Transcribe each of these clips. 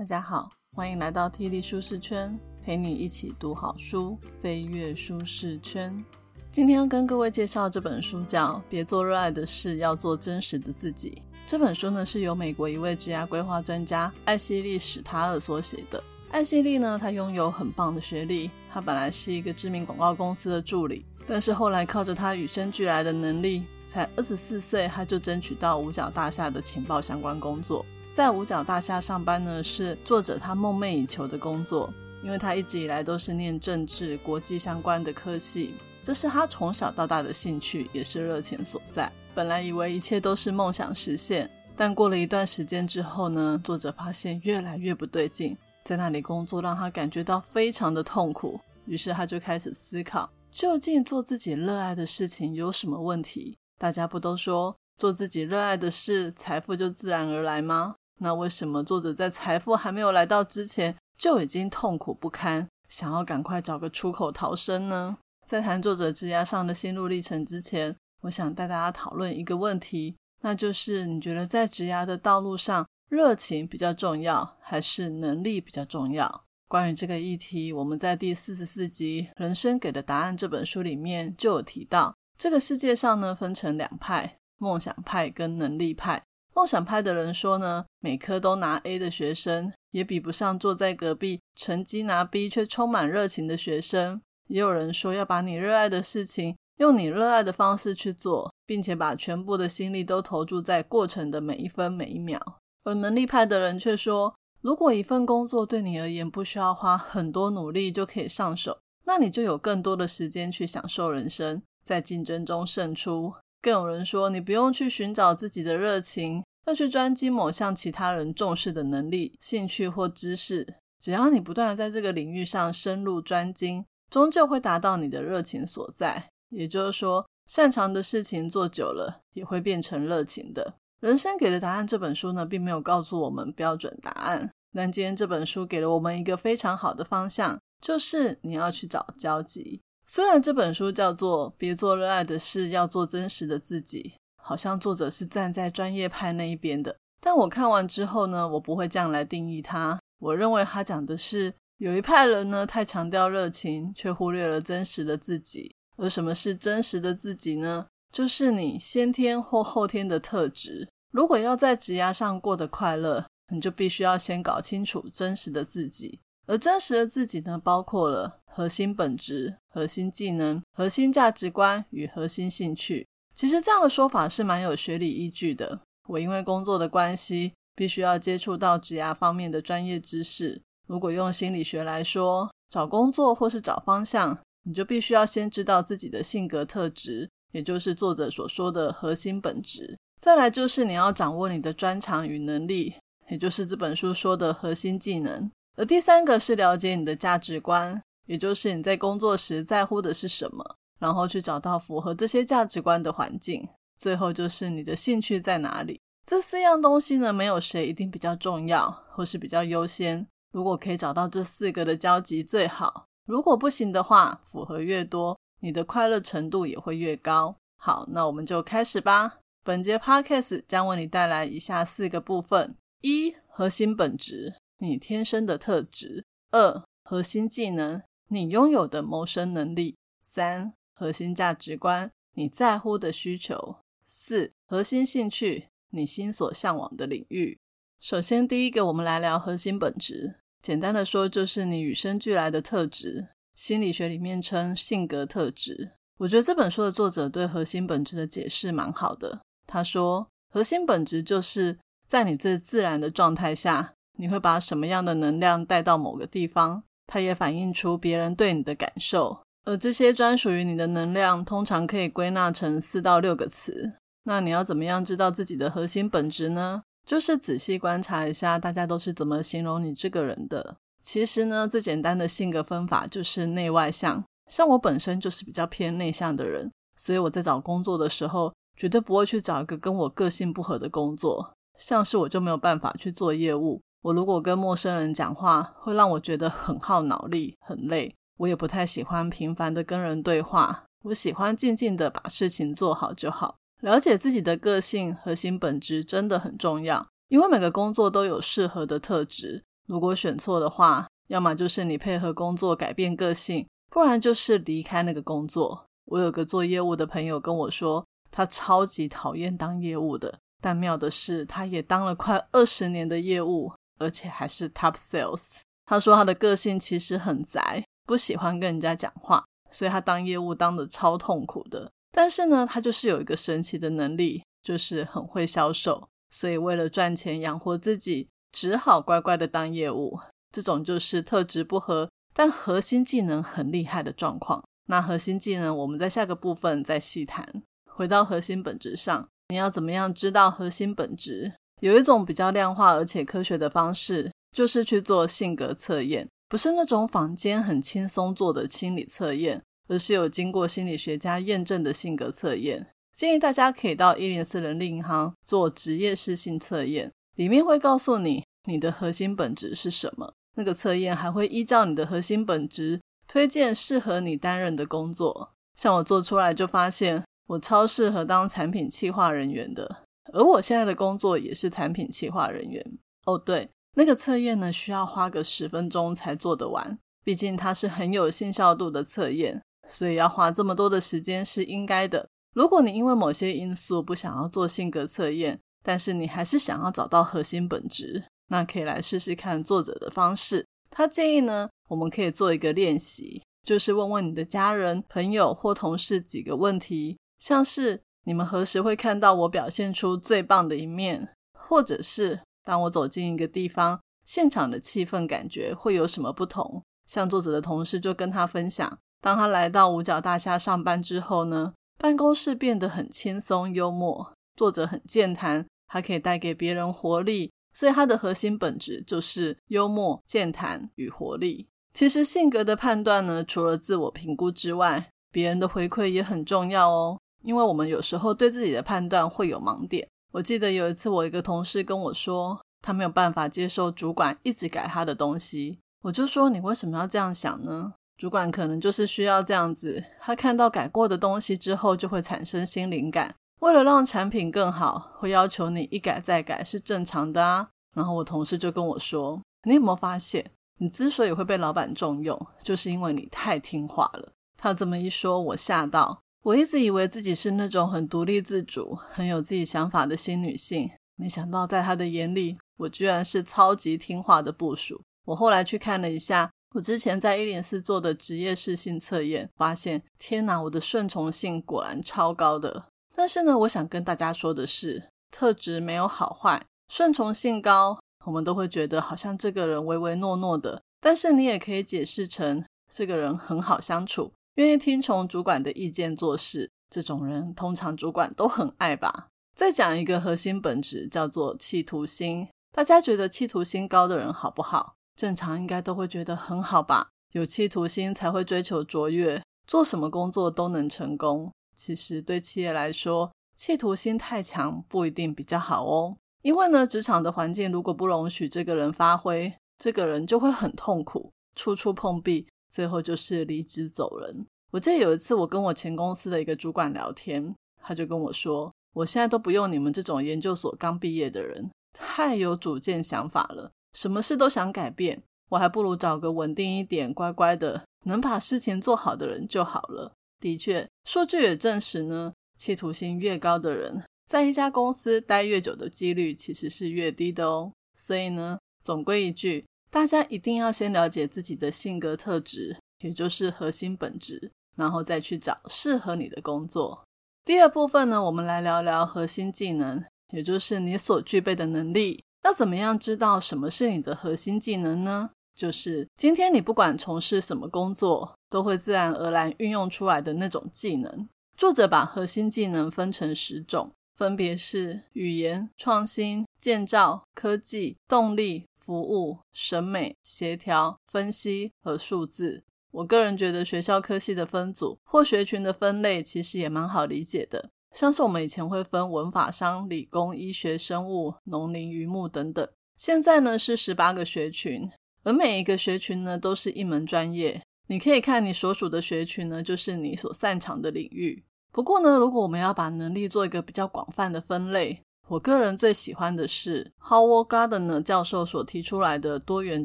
大家好，欢迎来到 T 力舒适圈，陪你一起读好书，飞跃舒适圈。今天要跟各位介绍这本书，叫《别做热爱的事，要做真实的自己》。这本书呢，是由美国一位职业规划专家艾希利史塔尔所写的。艾希利呢，他拥有很棒的学历，他本来是一个知名广告公司的助理，但是后来靠着他与生俱来的能力，才二十四岁他就争取到五角大厦的情报相关工作。在五角大厦上班呢，是作者他梦寐以求的工作，因为他一直以来都是念政治、国际相关的科系，这是他从小到大的兴趣，也是热情所在。本来以为一切都是梦想实现，但过了一段时间之后呢，作者发现越来越不对劲，在那里工作让他感觉到非常的痛苦，于是他就开始思考，究竟做自己热爱的事情有什么问题？大家不都说做自己热爱的事，财富就自然而来吗？那为什么作者在财富还没有来到之前就已经痛苦不堪，想要赶快找个出口逃生呢？在谈作者职涯上的心路历程之前，我想带大家讨论一个问题，那就是你觉得在职涯的道路上，热情比较重要，还是能力比较重要？关于这个议题，我们在第四十四集《人生给的答案》这本书里面就有提到，这个世界上呢分成两派：梦想派跟能力派。梦想派的人说呢，每科都拿 A 的学生，也比不上坐在隔壁成绩拿 B 却充满热情的学生。也有人说，要把你热爱的事情，用你热爱的方式去做，并且把全部的心力都投注在过程的每一分每一秒。而能力派的人却说，如果一份工作对你而言不需要花很多努力就可以上手，那你就有更多的时间去享受人生，在竞争中胜出。更有人说，你不用去寻找自己的热情。要去专精某项其他人重视的能力、兴趣或知识，只要你不断的在这个领域上深入专精，终究会达到你的热情所在。也就是说，擅长的事情做久了，也会变成热情的。人生给的答案这本书呢，并没有告诉我们标准答案，但今天这本书给了我们一个非常好的方向，就是你要去找交集。虽然这本书叫做“别做热爱的事，要做真实的自己”。好像作者是站在专业派那一边的，但我看完之后呢，我不会这样来定义它。我认为他讲的是有一派人呢，太强调热情，却忽略了真实的自己。而什么是真实的自己呢？就是你先天或后天的特质。如果要在职涯上过得快乐，你就必须要先搞清楚真实的自己。而真实的自己呢，包括了核心本质、核心技能、核心价值观与核心兴趣。其实这样的说法是蛮有学理依据的。我因为工作的关系，必须要接触到职涯方面的专业知识。如果用心理学来说，找工作或是找方向，你就必须要先知道自己的性格特质，也就是作者所说的核心本质。再来就是你要掌握你的专长与能力，也就是这本书说的核心技能。而第三个是了解你的价值观，也就是你在工作时在乎的是什么。然后去找到符合这些价值观的环境，最后就是你的兴趣在哪里。这四样东西呢，没有谁一定比较重要或是比较优先。如果可以找到这四个的交集最好，如果不行的话，符合越多，你的快乐程度也会越高。好，那我们就开始吧。本节 podcast 将为你带来以下四个部分：一、核心本质，你天生的特质；二、核心技能，你拥有的谋生能力；三。核心价值观，你在乎的需求；四、核心兴趣，你心所向往的领域。首先，第一个，我们来聊核心本质。简单的说，就是你与生俱来的特质。心理学里面称性格特质。我觉得这本书的作者对核心本质的解释蛮好的。他说，核心本质就是在你最自然的状态下，你会把什么样的能量带到某个地方。它也反映出别人对你的感受。而这些专属于你的能量，通常可以归纳成四到六个词。那你要怎么样知道自己的核心本质呢？就是仔细观察一下大家都是怎么形容你这个人的。其实呢，最简单的性格分法就是内外向。像我本身就是比较偏内向的人，所以我在找工作的时候，绝对不会去找一个跟我个性不合的工作。像是我就没有办法去做业务。我如果跟陌生人讲话，会让我觉得很耗脑力，很累。我也不太喜欢频繁的跟人对话，我喜欢静静的把事情做好就好。了解自己的个性核心本质真的很重要，因为每个工作都有适合的特质。如果选错的话，要么就是你配合工作改变个性，不然就是离开那个工作。我有个做业务的朋友跟我说，他超级讨厌当业务的，但妙的是，他也当了快二十年的业务，而且还是 top sales。他说他的个性其实很宅，不喜欢跟人家讲话，所以他当业务当的超痛苦的。但是呢，他就是有一个神奇的能力，就是很会销售，所以为了赚钱养活自己，只好乖乖的当业务。这种就是特质不合，但核心技能很厉害的状况。那核心技能，我们在下个部分再细谈。回到核心本质上，你要怎么样知道核心本质？有一种比较量化而且科学的方式，就是去做性格测验，不是那种坊间很轻松做的心理测验，而是有经过心理学家验证的性格测验。建议大家可以到一零四人力银行做职业适性测验，里面会告诉你你的核心本质是什么。那个测验还会依照你的核心本质。推荐适合你担任的工作，像我做出来就发现我超适合当产品企划人员的，而我现在的工作也是产品企划人员。哦，对，那个测验呢需要花个十分钟才做得完，毕竟它是很有信效度的测验，所以要花这么多的时间是应该的。如果你因为某些因素不想要做性格测验，但是你还是想要找到核心本质，那可以来试试看作者的方式。他建议呢。我们可以做一个练习，就是问问你的家人、朋友或同事几个问题，像是你们何时会看到我表现出最棒的一面，或者是当我走进一个地方，现场的气氛感觉会有什么不同。像作者的同事就跟他分享，当他来到五角大厦上班之后呢，办公室变得很轻松幽默，作者很健谈，还可以带给别人活力，所以他的核心本质就是幽默、健谈与活力。其实性格的判断呢，除了自我评估之外，别人的回馈也很重要哦。因为我们有时候对自己的判断会有盲点。我记得有一次，我一个同事跟我说，他没有办法接受主管一直改他的东西。我就说，你为什么要这样想呢？主管可能就是需要这样子，他看到改过的东西之后，就会产生新灵感。为了让产品更好，会要求你一改再改是正常的啊。然后我同事就跟我说，你有没有发现？你之所以会被老板重用，就是因为你太听话了。他这么一说，我吓到。我一直以为自己是那种很独立自主、很有自己想法的新女性，没想到在他的眼里，我居然是超级听话的部属。我后来去看了一下我之前在一零四做的职业适性测验，发现天哪，我的顺从性果然超高的。但是呢，我想跟大家说的是，特质没有好坏，顺从性高。我们都会觉得好像这个人唯唯诺诺的，但是你也可以解释成这个人很好相处，愿意听从主管的意见做事。这种人通常主管都很爱吧。再讲一个核心本质，叫做企图心。大家觉得企图心高的人好不好？正常应该都会觉得很好吧。有企图心才会追求卓越，做什么工作都能成功。其实对企业来说，企图心太强不一定比较好哦。因为呢，职场的环境如果不容许这个人发挥，这个人就会很痛苦，处处碰壁，最后就是离职走人。我记得有一次，我跟我前公司的一个主管聊天，他就跟我说：“我现在都不用你们这种研究所刚毕业的人，太有主见想法了，什么事都想改变，我还不如找个稳定一点、乖乖的，能把事情做好的人就好了。”的确，数据也证实呢，企图心越高的人。在一家公司待越久的几率其实是越低的哦。所以呢，总归一句，大家一定要先了解自己的性格特质，也就是核心本质，然后再去找适合你的工作。第二部分呢，我们来聊聊核心技能，也就是你所具备的能力。要怎么样知道什么是你的核心技能呢？就是今天你不管从事什么工作，都会自然而然运用出来的那种技能。作者把核心技能分成十种。分别是语言、创新、建造、科技、动力、服务、审美、协调、分析和数字。我个人觉得学校科系的分组或学群的分类其实也蛮好理解的，像是我们以前会分文法商、理工、医学、生物、农林渔牧等等，现在呢是十八个学群，而每一个学群呢都是一门专业。你可以看你所属的学群呢，就是你所擅长的领域。不过呢，如果我们要把能力做一个比较广泛的分类，我个人最喜欢的是 Howard Gardner 教授所提出来的多元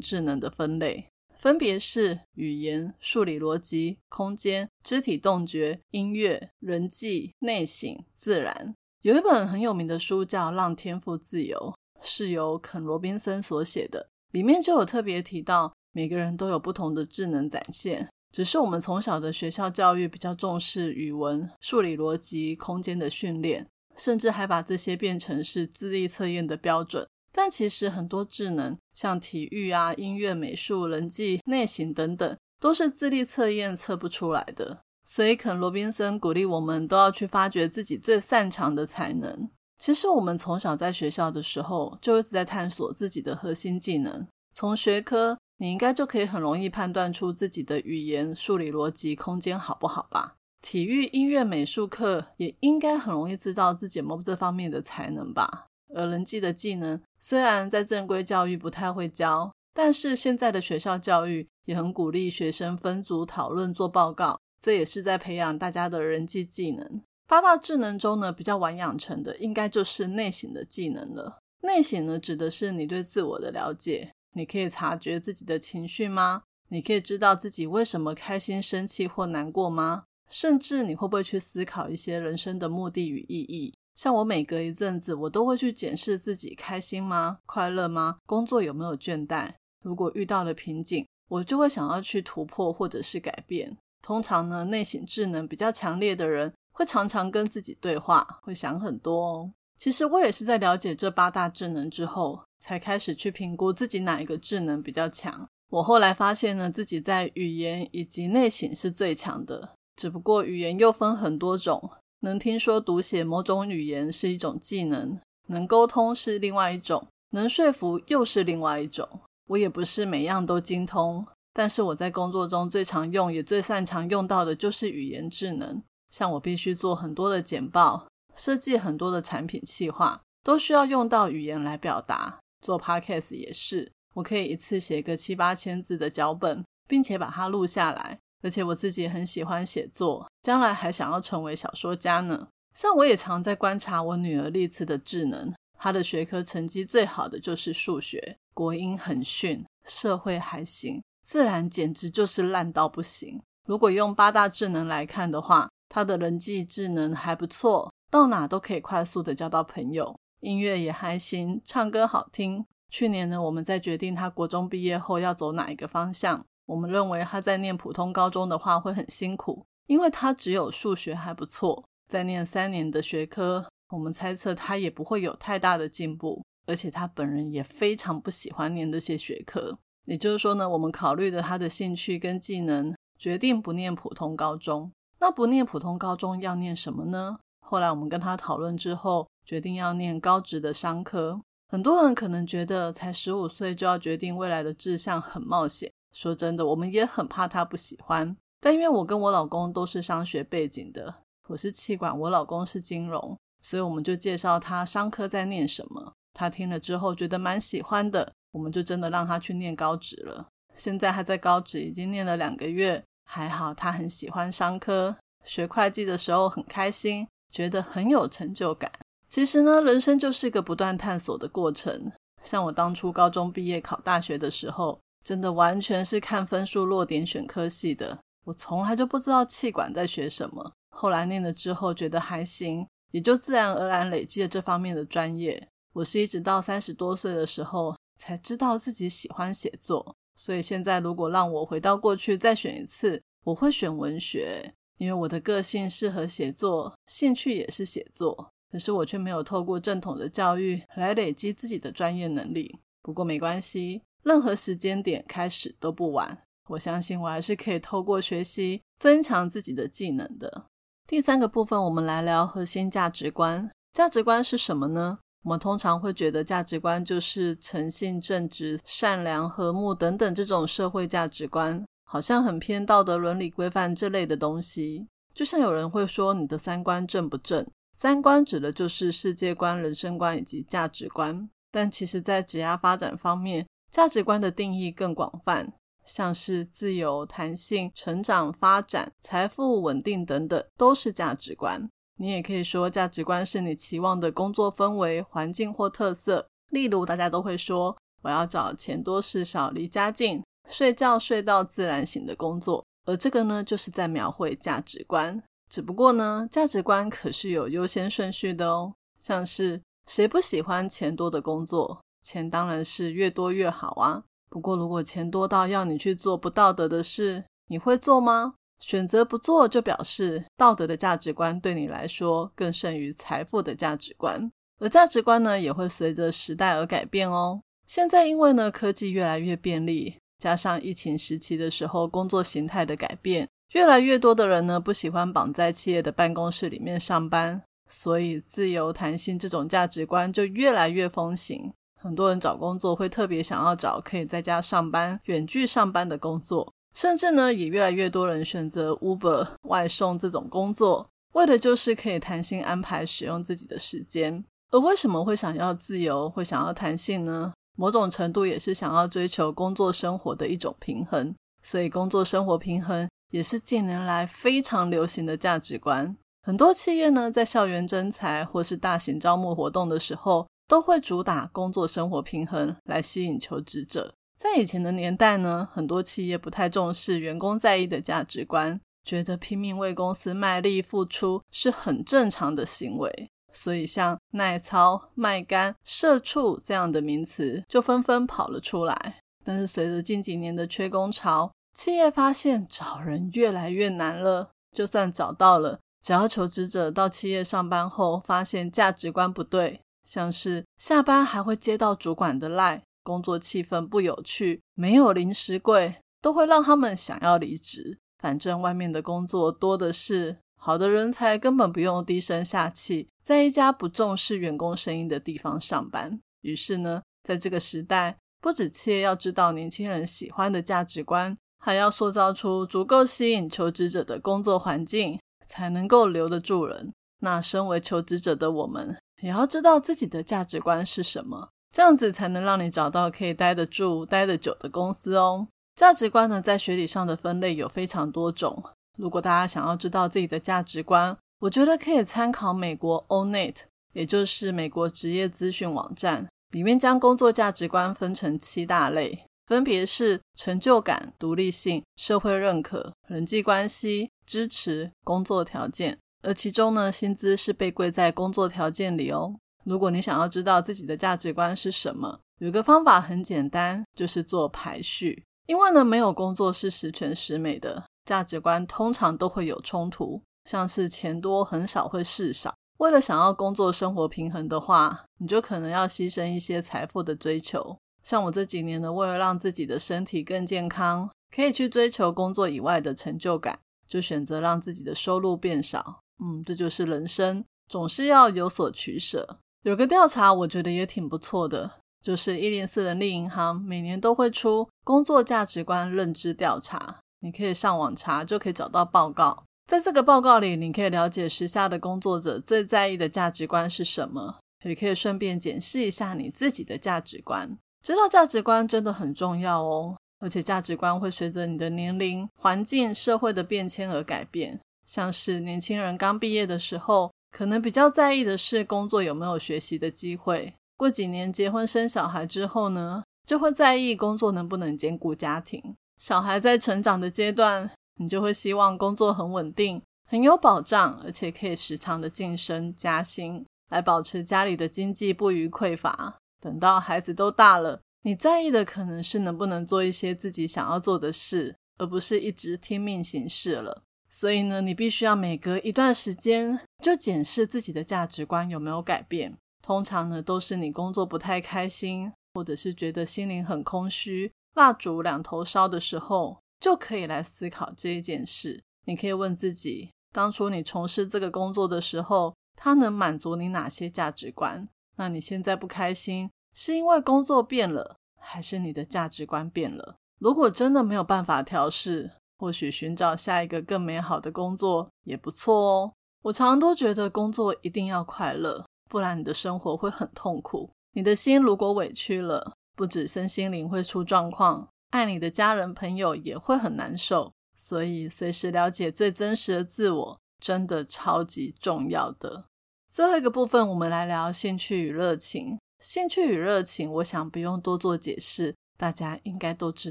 智能的分类，分别是语言、数理逻辑、空间、肢体动觉、音乐、人际、内省、自然。有一本很有名的书叫《让天赋自由》，是由肯·罗宾森所写的，里面就有特别提到，每个人都有不同的智能展现，只是我们从小的学校教育比较重视语文、数理逻辑、空间的训练。甚至还把这些变成是智力测验的标准，但其实很多智能，像体育啊、音乐、美术、人际、内省等等，都是智力测验测不出来的。所以，肯·罗宾森鼓励我们都要去发掘自己最擅长的才能。其实，我们从小在学校的时候，就一直在探索自己的核心技能。从学科，你应该就可以很容易判断出自己的语言、数理逻辑、空间好不好吧？体育、音乐、美术课也应该很容易知道自己有这方面的才能吧。而人际的技能虽然在正规教育不太会教，但是现在的学校教育也很鼓励学生分组讨论、做报告，这也是在培养大家的人际技能。八大智能中呢，比较晚养成的应该就是内省的技能了。内省呢，指的是你对自我的了解，你可以察觉自己的情绪吗？你可以知道自己为什么开心、生气或难过吗？甚至你会不会去思考一些人生的目的与意义？像我每隔一阵子，我都会去检视自己开心吗？快乐吗？工作有没有倦怠？如果遇到了瓶颈，我就会想要去突破或者是改变。通常呢，内省智能比较强烈的人，会常常跟自己对话，会想很多哦。其实我也是在了解这八大智能之后，才开始去评估自己哪一个智能比较强。我后来发现呢，自己在语言以及内省是最强的。只不过语言又分很多种，能听说读写某种语言是一种技能，能沟通是另外一种，能说服又是另外一种。我也不是每样都精通，但是我在工作中最常用也最擅长用到的就是语言智能。像我必须做很多的简报，设计很多的产品企划，都需要用到语言来表达。做 podcast 也是，我可以一次写个七八千字的脚本，并且把它录下来。而且我自己很喜欢写作，将来还想要成为小说家呢。像我也常在观察我女儿丽兹的智能，她的学科成绩最好的就是数学，国英很逊，社会还行，自然简直就是烂到不行。如果用八大智能来看的话，她的人际智能还不错，到哪都可以快速的交到朋友，音乐也还行，唱歌好听。去年呢，我们在决定她国中毕业后要走哪一个方向。我们认为他在念普通高中的话会很辛苦，因为他只有数学还不错，在念三年的学科，我们猜测他也不会有太大的进步，而且他本人也非常不喜欢念这些学科。也就是说呢，我们考虑的他的兴趣跟技能，决定不念普通高中。那不念普通高中要念什么呢？后来我们跟他讨论之后，决定要念高职的商科。很多人可能觉得才十五岁就要决定未来的志向很冒险。说真的，我们也很怕他不喜欢。但因为我跟我老公都是商学背景的，我是气管，我老公是金融，所以我们就介绍他商科在念什么。他听了之后觉得蛮喜欢的，我们就真的让他去念高职了。现在他在高职已经念了两个月，还好他很喜欢商科，学会计的时候很开心，觉得很有成就感。其实呢，人生就是一个不断探索的过程。像我当初高中毕业考大学的时候。真的完全是看分数落点选科系的，我从来就不知道气管在学什么。后来念了之后觉得还行，也就自然而然累积了这方面的专业。我是一直到三十多岁的时候才知道自己喜欢写作，所以现在如果让我回到过去再选一次，我会选文学，因为我的个性适合写作，兴趣也是写作。可是我却没有透过正统的教育来累积自己的专业能力。不过没关系。任何时间点开始都不晚，我相信我还是可以透过学习增强自己的技能的。第三个部分，我们来聊核心价值观。价值观是什么呢？我们通常会觉得价值观就是诚信、正直、善良、和睦等等这种社会价值观，好像很偏道德伦理规范这类的东西。就像有人会说你的三观正不正？三观指的就是世界观、人生观以及价值观。但其实，在职业发展方面，价值观的定义更广泛，像是自由、弹性、成长、发展、财富稳定等等，都是价值观。你也可以说价值观是你期望的工作氛围、环境或特色。例如，大家都会说我要找钱多事少、离家近、睡觉睡到自然醒的工作，而这个呢，就是在描绘价值观。只不过呢，价值观可是有优先顺序的哦。像是谁不喜欢钱多的工作？钱当然是越多越好啊。不过如果钱多到要你去做不道德的事，你会做吗？选择不做，就表示道德的价值观对你来说更胜于财富的价值观。而价值观呢，也会随着时代而改变哦。现在因为呢科技越来越便利，加上疫情时期的时候工作形态的改变。越来越多的人呢，不喜欢绑在企业的办公室里面上班，所以自由弹性这种价值观就越来越风行。很多人找工作会特别想要找可以在家上班、远距上班的工作，甚至呢，也越来越多人选择 Uber 外送这种工作，为的就是可以弹性安排使用自己的时间。而为什么会想要自由、会想要弹性呢？某种程度也是想要追求工作生活的一种平衡，所以工作生活平衡。也是近年来非常流行的价值观。很多企业呢，在校园征才或是大型招募活动的时候，都会主打工作生活平衡来吸引求职者。在以前的年代呢，很多企业不太重视员工在意的价值观，觉得拼命为公司卖力付出是很正常的行为，所以像耐操、卖干、社畜这样的名词就纷纷跑了出来。但是随着近几年的缺工潮，企业发现找人越来越难了，就算找到了，只要求职者到企业上班后发现价值观不对，像是下班还会接到主管的赖，工作气氛不有趣，没有零食柜，都会让他们想要离职。反正外面的工作多的是，好的人才根本不用低声下气，在一家不重视员工声音的地方上班。于是呢，在这个时代，不止企业要知道年轻人喜欢的价值观。还要塑造出足够吸引求职者的工作环境，才能够留得住人。那身为求职者的我们，也要知道自己的价值观是什么，这样子才能让你找到可以待得住、待得久的公司哦。价值观呢，在学理上的分类有非常多种。如果大家想要知道自己的价值观，我觉得可以参考美国 Onet，也就是美国职业资讯网站，里面将工作价值观分成七大类。分别是成就感、独立性、社会认可、人际关系、支持、工作条件，而其中呢，薪资是被归在工作条件里哦。如果你想要知道自己的价值观是什么，有个方法很简单，就是做排序。因为呢，没有工作是十全十美的，价值观通常都会有冲突，像是钱多很少会事少。为了想要工作生活平衡的话，你就可能要牺牲一些财富的追求。像我这几年呢，为了让自己的身体更健康，可以去追求工作以外的成就感，就选择让自己的收入变少。嗯，这就是人生，总是要有所取舍。有个调查，我觉得也挺不错的，就是一零四人力银行每年都会出工作价值观认知调查，你可以上网查，就可以找到报告。在这个报告里，你可以了解时下的工作者最在意的价值观是什么，也可以顺便检视一下你自己的价值观。知道价值观真的很重要哦，而且价值观会随着你的年龄、环境、社会的变迁而改变。像是年轻人刚毕业的时候，可能比较在意的是工作有没有学习的机会；过几年结婚生小孩之后呢，就会在意工作能不能兼顾家庭。小孩在成长的阶段，你就会希望工作很稳定、很有保障，而且可以时常的晋升加薪，来保持家里的经济不予匮乏。等到孩子都大了，你在意的可能是能不能做一些自己想要做的事，而不是一直听命行事了。所以呢，你必须要每隔一段时间就检视自己的价值观有没有改变。通常呢，都是你工作不太开心，或者是觉得心灵很空虚、蜡烛两头烧的时候，就可以来思考这一件事。你可以问自己，当初你从事这个工作的时候，它能满足你哪些价值观？那你现在不开心，是因为工作变了，还是你的价值观变了？如果真的没有办法调试，或许寻找下一个更美好的工作也不错哦。我常都觉得工作一定要快乐，不然你的生活会很痛苦。你的心如果委屈了，不止身心灵会出状况，爱你的家人朋友也会很难受。所以，随时了解最真实的自我，真的超级重要的。最后一个部分，我们来聊兴趣与热情。兴趣与热情，我想不用多做解释，大家应该都知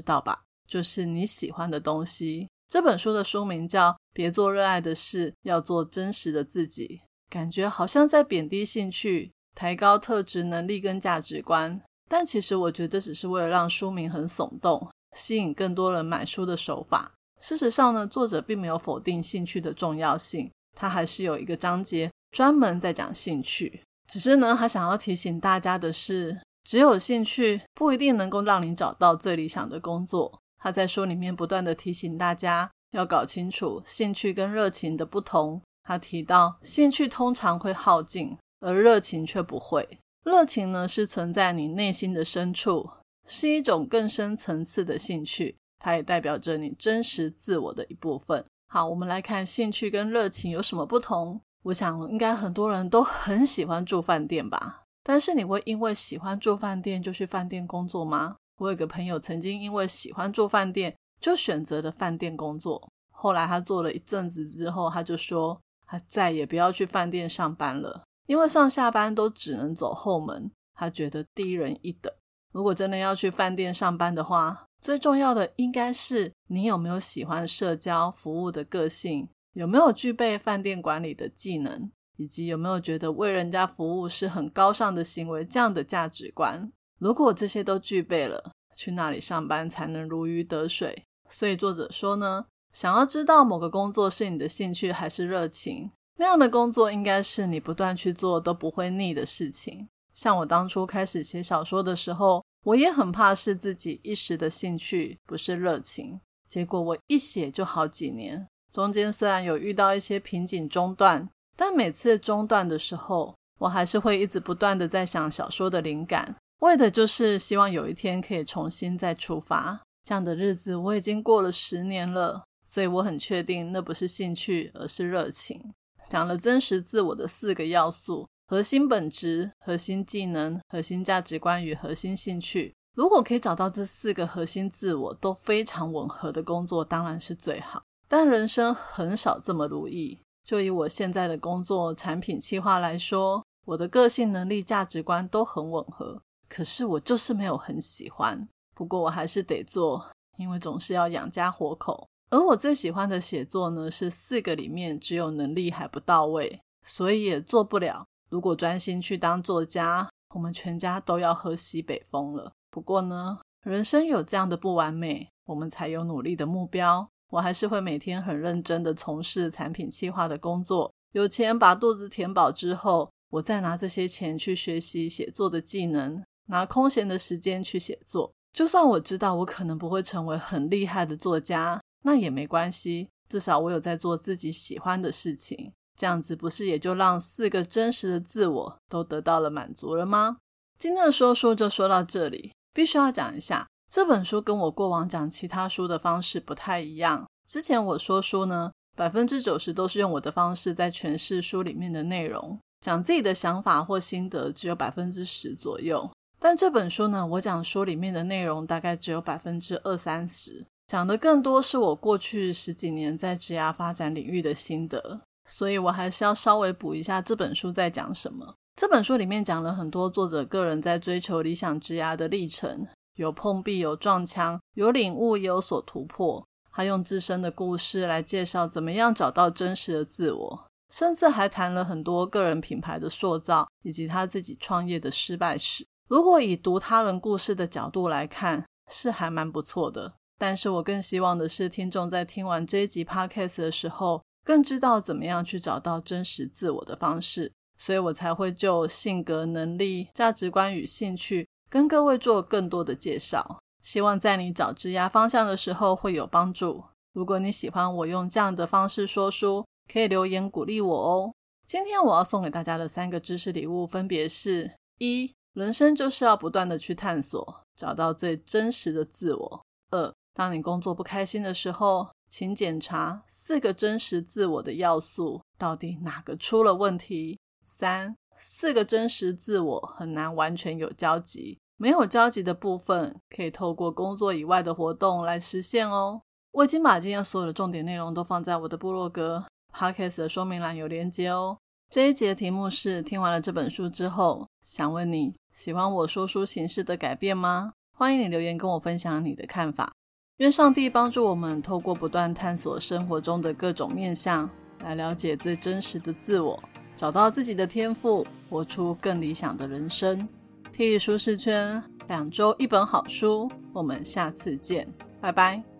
道吧？就是你喜欢的东西。这本书的书名叫《别做热爱的事，要做真实的自己》，感觉好像在贬低兴趣，抬高特质、能力跟价值观。但其实我觉得这只是为了让书名很耸动，吸引更多人买书的手法。事实上呢，作者并没有否定兴趣的重要性，他还是有一个章节专门在讲兴趣。只是呢，他想要提醒大家的是，只有兴趣不一定能够让你找到最理想的工作。他在书里面不断的提醒大家要搞清楚兴趣跟热情的不同。他提到，兴趣通常会耗尽，而热情却不会。热情呢，是存在你内心的深处，是一种更深层次的兴趣，它也代表着你真实自我的一部分。好，我们来看兴趣跟热情有什么不同。我想，应该很多人都很喜欢住饭店吧？但是，你会因为喜欢住饭店就去饭店工作吗？我有个朋友曾经因为喜欢做饭店，就选择了饭店工作。后来他做了一阵子之后，他就说他再也不要去饭店上班了，因为上下班都只能走后门，他觉得低人一等。如果真的要去饭店上班的话，最重要的应该是你有没有喜欢社交服务的个性，有没有具备饭店管理的技能，以及有没有觉得为人家服务是很高尚的行为这样的价值观。如果这些都具备了，去那里上班才能如鱼得水。所以作者说呢，想要知道某个工作是你的兴趣还是热情，那样的工作应该是你不断去做都不会腻的事情。像我当初开始写小说的时候，我也很怕是自己一时的兴趣不是热情，结果我一写就好几年，中间虽然有遇到一些瓶颈中断，但每次中断的时候，我还是会一直不断的在想小说的灵感。为的就是希望有一天可以重新再出发。这样的日子我已经过了十年了，所以我很确定那不是兴趣，而是热情。讲了真实自我的四个要素：核心本质、核心技能、核心价值观与核心兴趣。如果可以找到这四个核心自我都非常吻合的工作，当然是最好。但人生很少这么如意。就以我现在的工作产品企划来说，我的个性、能力、价值观都很吻合。可是我就是没有很喜欢，不过我还是得做，因为总是要养家活口。而我最喜欢的写作呢，是四个里面只有能力还不到位，所以也做不了。如果专心去当作家，我们全家都要喝西北风了。不过呢，人生有这样的不完美，我们才有努力的目标。我还是会每天很认真的从事产品企划的工作，有钱把肚子填饱之后，我再拿这些钱去学习写作的技能。拿空闲的时间去写作，就算我知道我可能不会成为很厉害的作家，那也没关系，至少我有在做自己喜欢的事情，这样子不是也就让四个真实的自我都得到了满足了吗？今天的说书就说到这里，必须要讲一下，这本书跟我过往讲其他书的方式不太一样。之前我说书呢，百分之九十都是用我的方式在诠释书里面的内容，讲自己的想法或心得只有百分之十左右。但这本书呢，我讲书里面的内容大概只有百分之二三十，讲的更多是我过去十几年在职涯发展领域的心得，所以我还是要稍微补一下这本书在讲什么。这本书里面讲了很多作者个人在追求理想职涯的历程，有碰壁，有撞墙，有领悟，也有所突破。他用自身的故事来介绍怎么样找到真实的自我，甚至还谈了很多个人品牌的塑造以及他自己创业的失败史。如果以读他人故事的角度来看，是还蛮不错的。但是我更希望的是，听众在听完这一集 podcast 的时候，更知道怎么样去找到真实自我的方式。所以我才会就性格、能力、价值观与兴趣，跟各位做更多的介绍。希望在你找职涯方向的时候会有帮助。如果你喜欢我用这样的方式说书，可以留言鼓励我哦。今天我要送给大家的三个知识礼物，分别是一。人生就是要不断的去探索，找到最真实的自我。二，当你工作不开心的时候，请检查四个真实自我的要素到底哪个出了问题。三，四个真实自我很难完全有交集，没有交集的部分可以透过工作以外的活动来实现哦。我已经把今天所有的重点内容都放在我的部落格。Podcast 的说明栏有连接哦。这一节题目是：听完了这本书之后，想问你喜欢我说书形式的改变吗？欢迎你留言跟我分享你的看法。愿上帝帮助我们，透过不断探索生活中的各种面向，来了解最真实的自我，找到自己的天赋，活出更理想的人生。替舒适圈，两周一本好书，我们下次见，拜拜。